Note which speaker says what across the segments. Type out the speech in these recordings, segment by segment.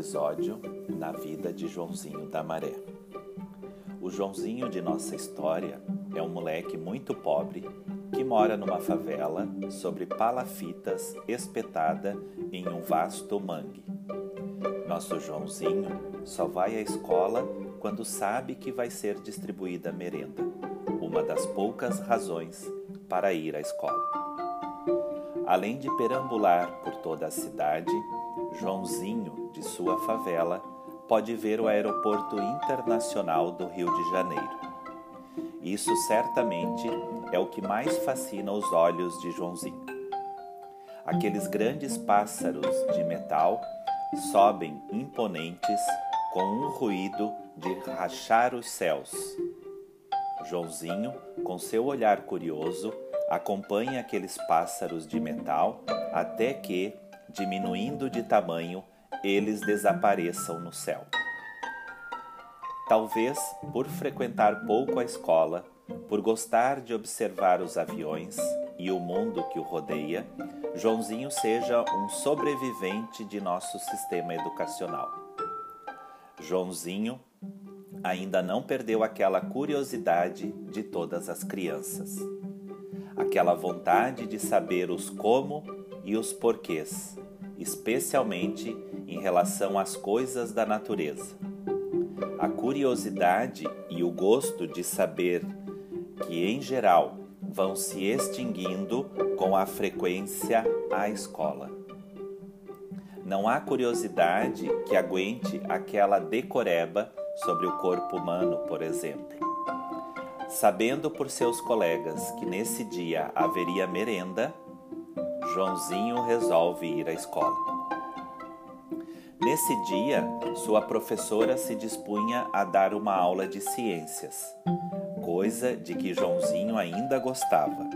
Speaker 1: episódio na vida de Joãozinho da Maré. O Joãozinho de nossa história é um moleque muito pobre que mora numa favela sobre palafitas espetada em um vasto mangue. Nosso Joãozinho só vai à escola quando sabe que vai ser distribuída merenda, uma das poucas razões para ir à escola. Além de perambular por toda a cidade, Joãozinho, de sua favela, pode ver o aeroporto internacional do Rio de Janeiro. Isso certamente é o que mais fascina os olhos de Joãozinho. Aqueles grandes pássaros de metal sobem imponentes com um ruído de rachar os céus. Joãozinho, com seu olhar curioso, acompanha aqueles pássaros de metal até que, diminuindo de tamanho, eles desapareçam no céu. Talvez por frequentar pouco a escola, por gostar de observar os aviões e o mundo que o rodeia, Joãozinho seja um sobrevivente de nosso sistema educacional. Joãozinho ainda não perdeu aquela curiosidade de todas as crianças aquela vontade de saber os como e os porquês, especialmente em relação às coisas da natureza. A curiosidade e o gosto de saber que, em geral, vão se extinguindo com a frequência à escola. Não há curiosidade que aguente aquela decoreba sobre o corpo humano, por exemplo Sabendo por seus colegas que nesse dia haveria merenda, Joãozinho resolve ir à escola. Nesse dia, sua professora se dispunha a dar uma aula de ciências, coisa de que Joãozinho ainda gostava.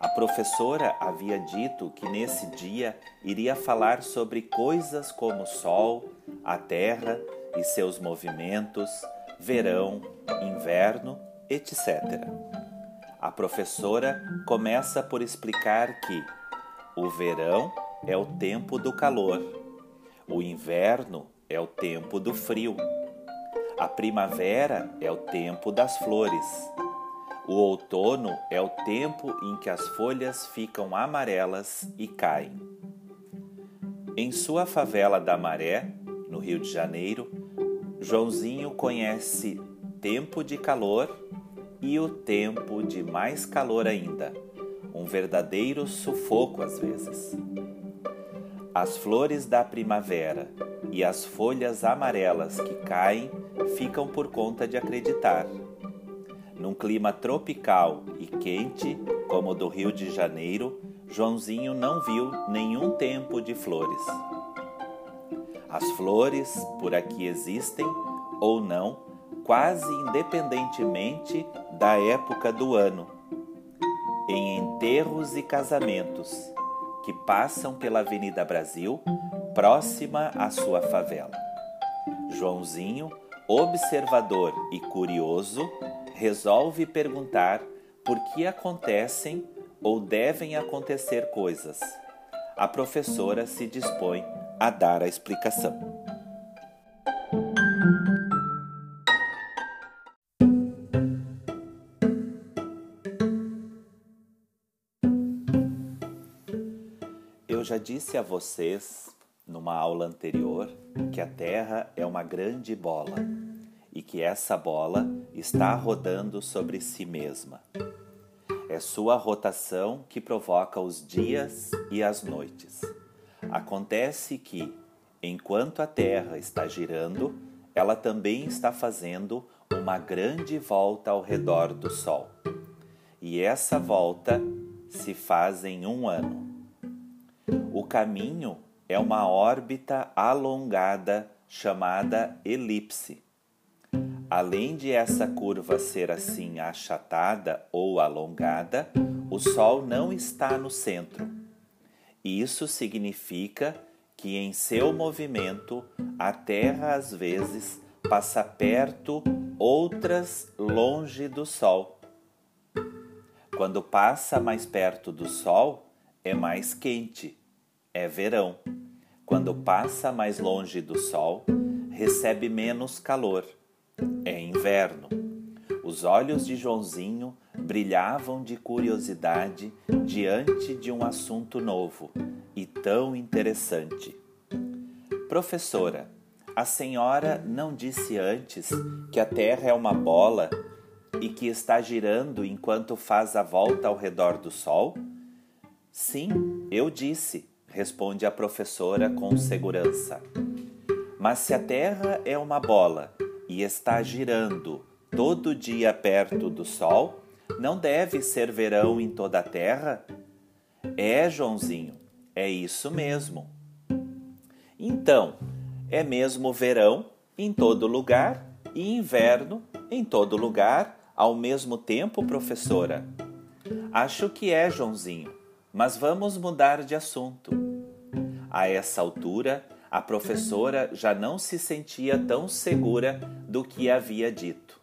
Speaker 1: A professora havia dito que nesse dia iria falar sobre coisas como o Sol, a Terra e seus movimentos, verão, inverno etc. A professora começa por explicar que o verão é o tempo do calor, o inverno é o tempo do frio, a primavera é o tempo das flores, o outono é o tempo em que as folhas ficam amarelas e caem. Em sua favela da Maré, no Rio de Janeiro, Joãozinho conhece tempo de calor e o tempo de mais calor ainda, um verdadeiro sufoco às vezes. As flores da primavera e as folhas amarelas que caem ficam por conta de acreditar. Num clima tropical e quente, como o do Rio de Janeiro, Joãozinho não viu nenhum tempo de flores. As flores por aqui existem ou não, quase independentemente da época do ano, em enterros e casamentos que passam pela Avenida Brasil, próxima à sua favela. Joãozinho, observador e curioso, resolve perguntar por que acontecem ou devem acontecer coisas. A professora se dispõe a dar a explicação. Já disse a vocês numa aula anterior que a Terra é uma grande bola e que essa bola está rodando sobre si mesma. É sua rotação que provoca os dias e as noites. Acontece que, enquanto a Terra está girando, ela também está fazendo uma grande volta ao redor do Sol. E essa volta se faz em um ano. O caminho é uma órbita alongada chamada elipse. Além de essa curva ser assim achatada ou alongada, o Sol não está no centro. Isso significa que em seu movimento a Terra às vezes passa perto, outras longe do Sol. Quando passa mais perto do Sol, é mais quente, é verão. quando passa mais longe do sol, recebe menos calor. É inverno. Os olhos de Joãozinho brilhavam de curiosidade diante de um assunto novo e tão interessante. Professora, a senhora não disse antes que a Terra é uma bola e que está girando enquanto faz a volta ao redor do Sol? Sim, eu disse, responde a professora com segurança. Mas se a Terra é uma bola e está girando todo dia perto do Sol, não deve ser verão em toda a Terra? É, Joãozinho, é isso mesmo. Então, é mesmo verão em todo lugar e inverno em todo lugar ao mesmo tempo, professora? Acho que é, Joãozinho, mas vamos mudar de assunto. A essa altura, a professora já não se sentia tão segura do que havia dito.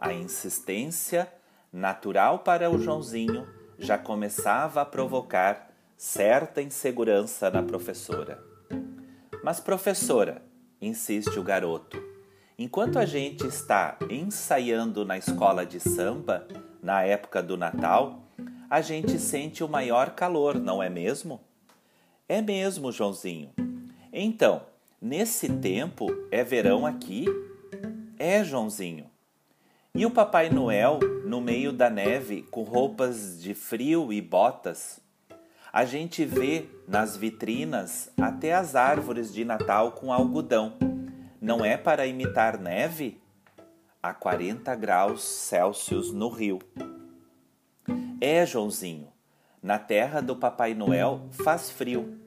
Speaker 1: A insistência, natural para o Joãozinho, já começava a provocar certa insegurança na professora. Mas, professora, insiste o garoto, Enquanto a gente está ensaiando na escola de samba, na época do Natal, a gente sente o maior calor, não é mesmo? É mesmo, Joãozinho. Então, nesse tempo é verão aqui? É, Joãozinho. E o Papai Noel no meio da neve com roupas de frio e botas? A gente vê nas vitrinas até as árvores de Natal com algodão não é para imitar neve? A 40 graus Celsius no Rio. É, Joãozinho, na terra do Papai Noel faz frio.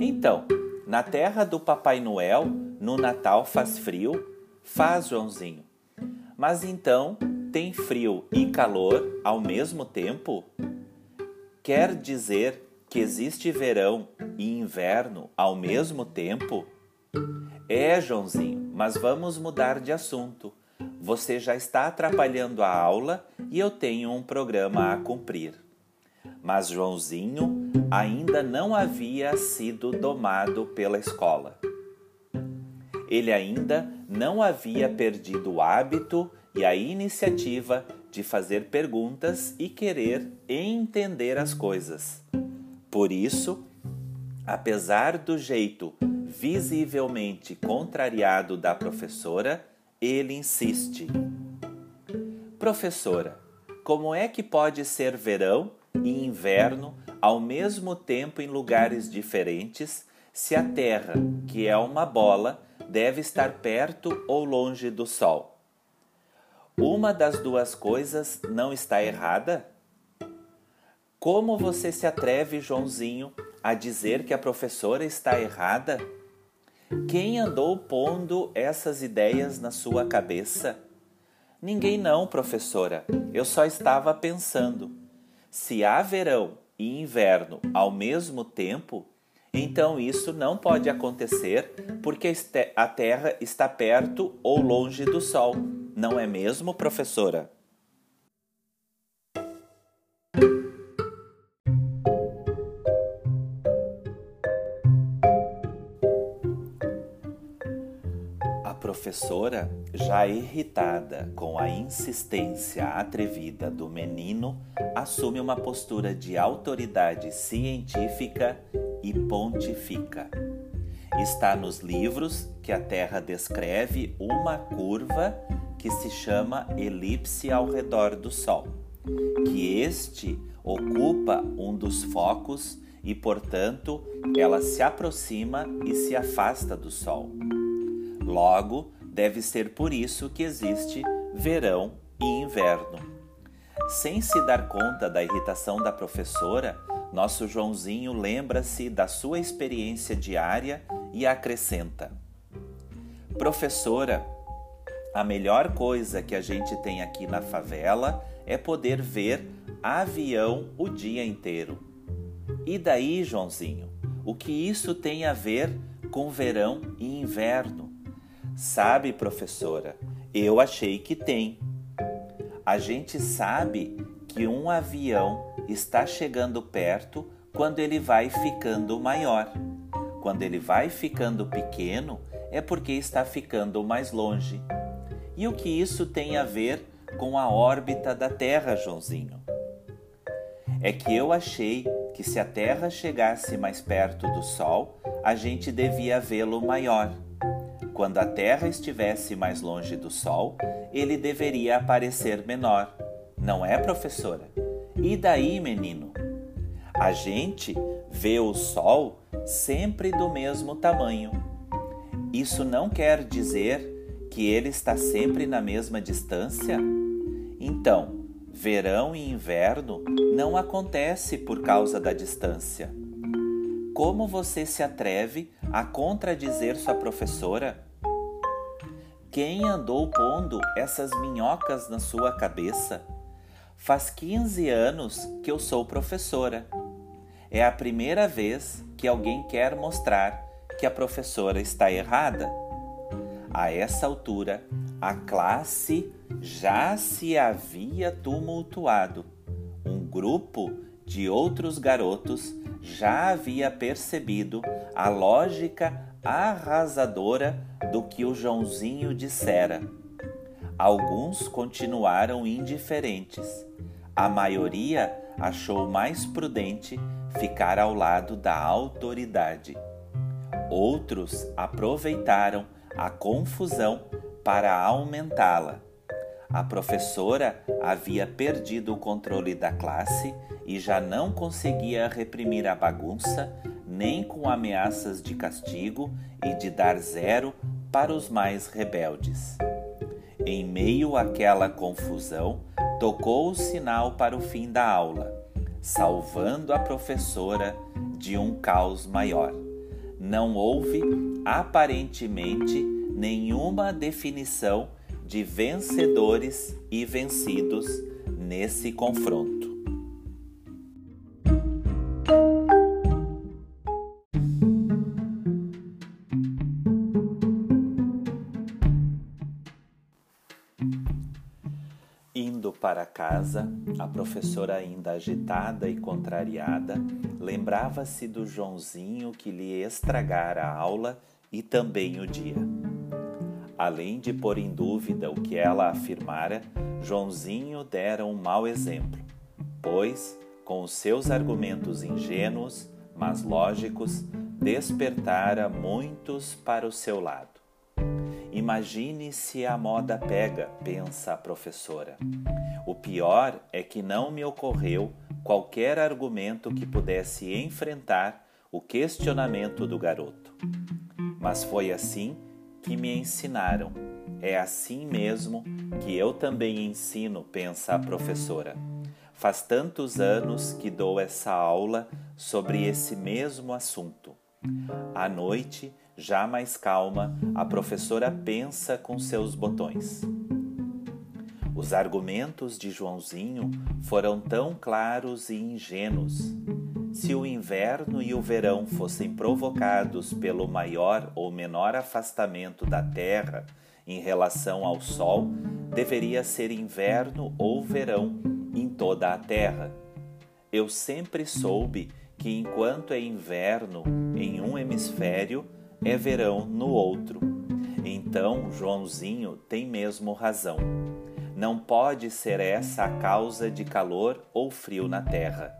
Speaker 1: Então, na terra do Papai Noel, no Natal faz frio? Faz, Joãozinho. Mas então tem frio e calor ao mesmo tempo? Quer dizer que existe verão e inverno ao mesmo tempo? É, Joãozinho, mas vamos mudar de assunto. Você já está atrapalhando a aula e eu tenho um programa a cumprir. Mas Joãozinho ainda não havia sido domado pela escola. Ele ainda não havia perdido o hábito e a iniciativa de fazer perguntas e querer entender as coisas. Por isso, apesar do jeito visivelmente contrariado da professora, ele insiste: Professora, como é que pode ser verão e inverno ao mesmo tempo em lugares diferentes se a Terra, que é uma bola, deve estar perto ou longe do Sol? Uma das duas coisas não está errada? Como você se atreve, Joãozinho, a dizer que a professora está errada? Quem andou pondo essas ideias na sua cabeça? Ninguém não, professora. Eu só estava pensando. Se há verão e inverno ao mesmo tempo, então isso não pode acontecer porque a Terra está perto ou longe do Sol. Não é mesmo, professora? Professora, já irritada com a insistência atrevida do menino, assume uma postura de autoridade científica e pontifica. Está nos livros que a Terra descreve uma curva que se chama elipse ao redor do Sol, que este ocupa um dos focos e, portanto, ela se aproxima e se afasta do Sol. Logo, deve ser por isso que existe verão e inverno. Sem se dar conta da irritação da professora, nosso Joãozinho lembra-se da sua experiência diária e acrescenta: Professora, a melhor coisa que a gente tem aqui na favela é poder ver avião o dia inteiro. E daí, Joãozinho, o que isso tem a ver com verão e inverno? Sabe, professora, eu achei que tem. A gente sabe que um avião está chegando perto quando ele vai ficando maior. quando ele vai ficando pequeno, é porque está ficando mais longe. E o que isso tem a ver com a órbita da Terra, Joãozinho? É que eu achei que se a Terra chegasse mais perto do Sol, a gente devia vê-lo maior. Quando a Terra estivesse mais longe do Sol, ele deveria aparecer menor. Não é, professora? E daí, menino? A gente vê o Sol sempre do mesmo tamanho. Isso não quer dizer que ele está sempre na mesma distância? Então, verão e inverno não acontece por causa da distância. Como você se atreve a contradizer sua professora? Quem andou pondo essas minhocas na sua cabeça? Faz 15 anos que eu sou professora. É a primeira vez que alguém quer mostrar que a professora está errada. A essa altura, a classe já se havia tumultuado. Um grupo de outros garotos já havia percebido a lógica arrasadora do que o Joãozinho dissera. Alguns continuaram indiferentes. A maioria achou mais prudente ficar ao lado da autoridade. Outros aproveitaram a confusão para aumentá-la. A professora havia perdido o controle da classe e já não conseguia reprimir a bagunça, nem com ameaças de castigo e de dar zero para os mais rebeldes. Em meio àquela confusão, tocou o sinal para o fim da aula, salvando a professora de um caos maior. Não houve, aparentemente, nenhuma definição de vencedores e vencidos nesse confronto. Casa, a professora, ainda agitada e contrariada, lembrava-se do Joãozinho que lhe estragara a aula e também o dia. Além de pôr em dúvida o que ela afirmara, Joãozinho dera um mau exemplo, pois, com os seus argumentos ingênuos, mas lógicos, despertara muitos para o seu lado. Imagine se a moda pega, pensa a professora. O pior é que não me ocorreu qualquer argumento que pudesse enfrentar o questionamento do garoto. Mas foi assim que me ensinaram. É assim mesmo que eu também ensino, pensa a professora. Faz tantos anos que dou essa aula sobre esse mesmo assunto. À noite, já mais calma, a professora pensa com seus botões. Os argumentos de Joãozinho foram tão claros e ingênuos. Se o inverno e o verão fossem provocados pelo maior ou menor afastamento da Terra em relação ao Sol, deveria ser inverno ou verão em toda a Terra. Eu sempre soube que enquanto é inverno em um hemisfério, é verão no outro. Então, Joãozinho tem mesmo razão. Não pode ser essa a causa de calor ou frio na Terra.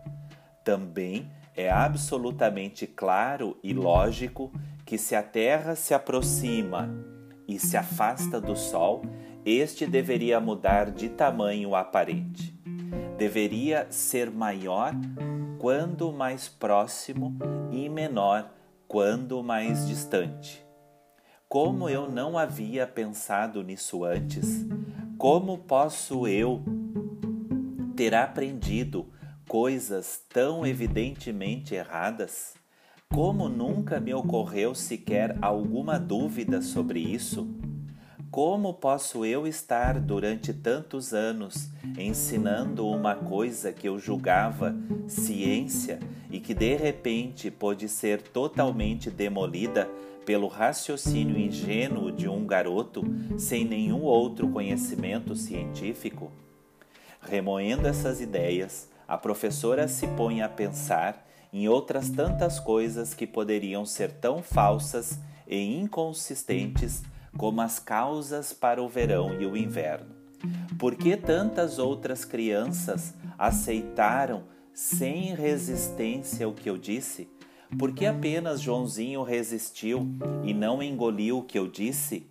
Speaker 1: Também é absolutamente claro e lógico que se a Terra se aproxima e se afasta do Sol, este deveria mudar de tamanho aparente. Deveria ser maior quando mais próximo e menor quando mais distante. Como eu não havia pensado nisso antes, como posso eu ter aprendido coisas tão evidentemente erradas? Como nunca me ocorreu sequer alguma dúvida sobre isso? Como posso eu estar durante tantos anos ensinando uma coisa que eu julgava ciência e que de repente pode ser totalmente demolida pelo raciocínio ingênuo de um garoto sem nenhum outro conhecimento científico? Remoendo essas ideias, a professora se põe a pensar em outras tantas coisas que poderiam ser tão falsas e inconsistentes como as causas para o verão e o inverno. Por que tantas outras crianças aceitaram sem resistência o que eu disse? Por que apenas Joãozinho resistiu e não engoliu o que eu disse?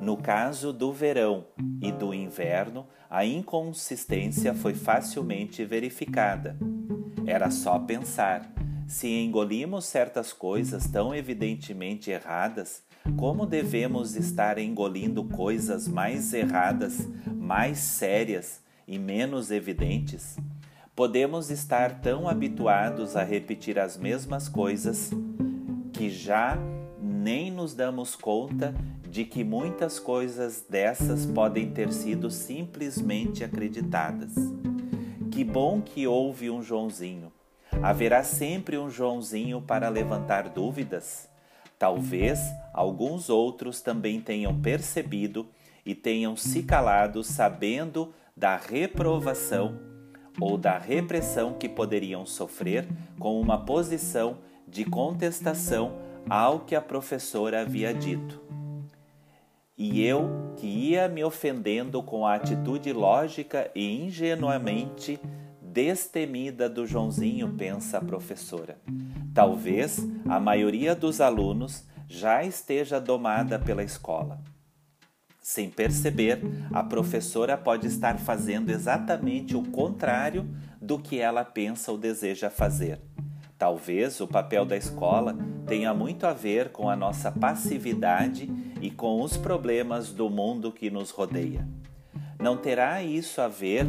Speaker 1: No caso do verão e do inverno, a inconsistência foi facilmente verificada. Era só pensar. Se engolimos certas coisas tão evidentemente erradas, como devemos estar engolindo coisas mais erradas, mais sérias e menos evidentes? Podemos estar tão habituados a repetir as mesmas coisas que já nem nos damos conta de que muitas coisas dessas podem ter sido simplesmente acreditadas. Que bom que houve um Joãozinho. Haverá sempre um Joãozinho para levantar dúvidas? Talvez alguns outros também tenham percebido e tenham se calado sabendo da reprovação ou da repressão que poderiam sofrer com uma posição de contestação ao que a professora havia dito. E eu, que ia me ofendendo com a atitude lógica e ingenuamente destemida do Joãozinho, pensa a professora. Talvez a maioria dos alunos já esteja domada pela escola. Sem perceber, a professora pode estar fazendo exatamente o contrário do que ela pensa ou deseja fazer. Talvez o papel da escola tenha muito a ver com a nossa passividade e com os problemas do mundo que nos rodeia. Não terá isso a ver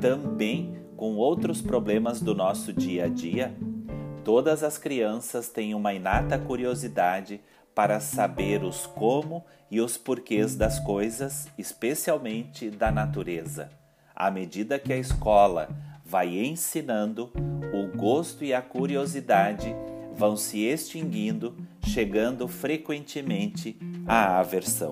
Speaker 1: também com outros problemas do nosso dia a dia? Todas as crianças têm uma inata curiosidade para saber os como e os porquês das coisas, especialmente da natureza. À medida que a escola vai ensinando, o gosto e a curiosidade vão se extinguindo, chegando frequentemente à aversão.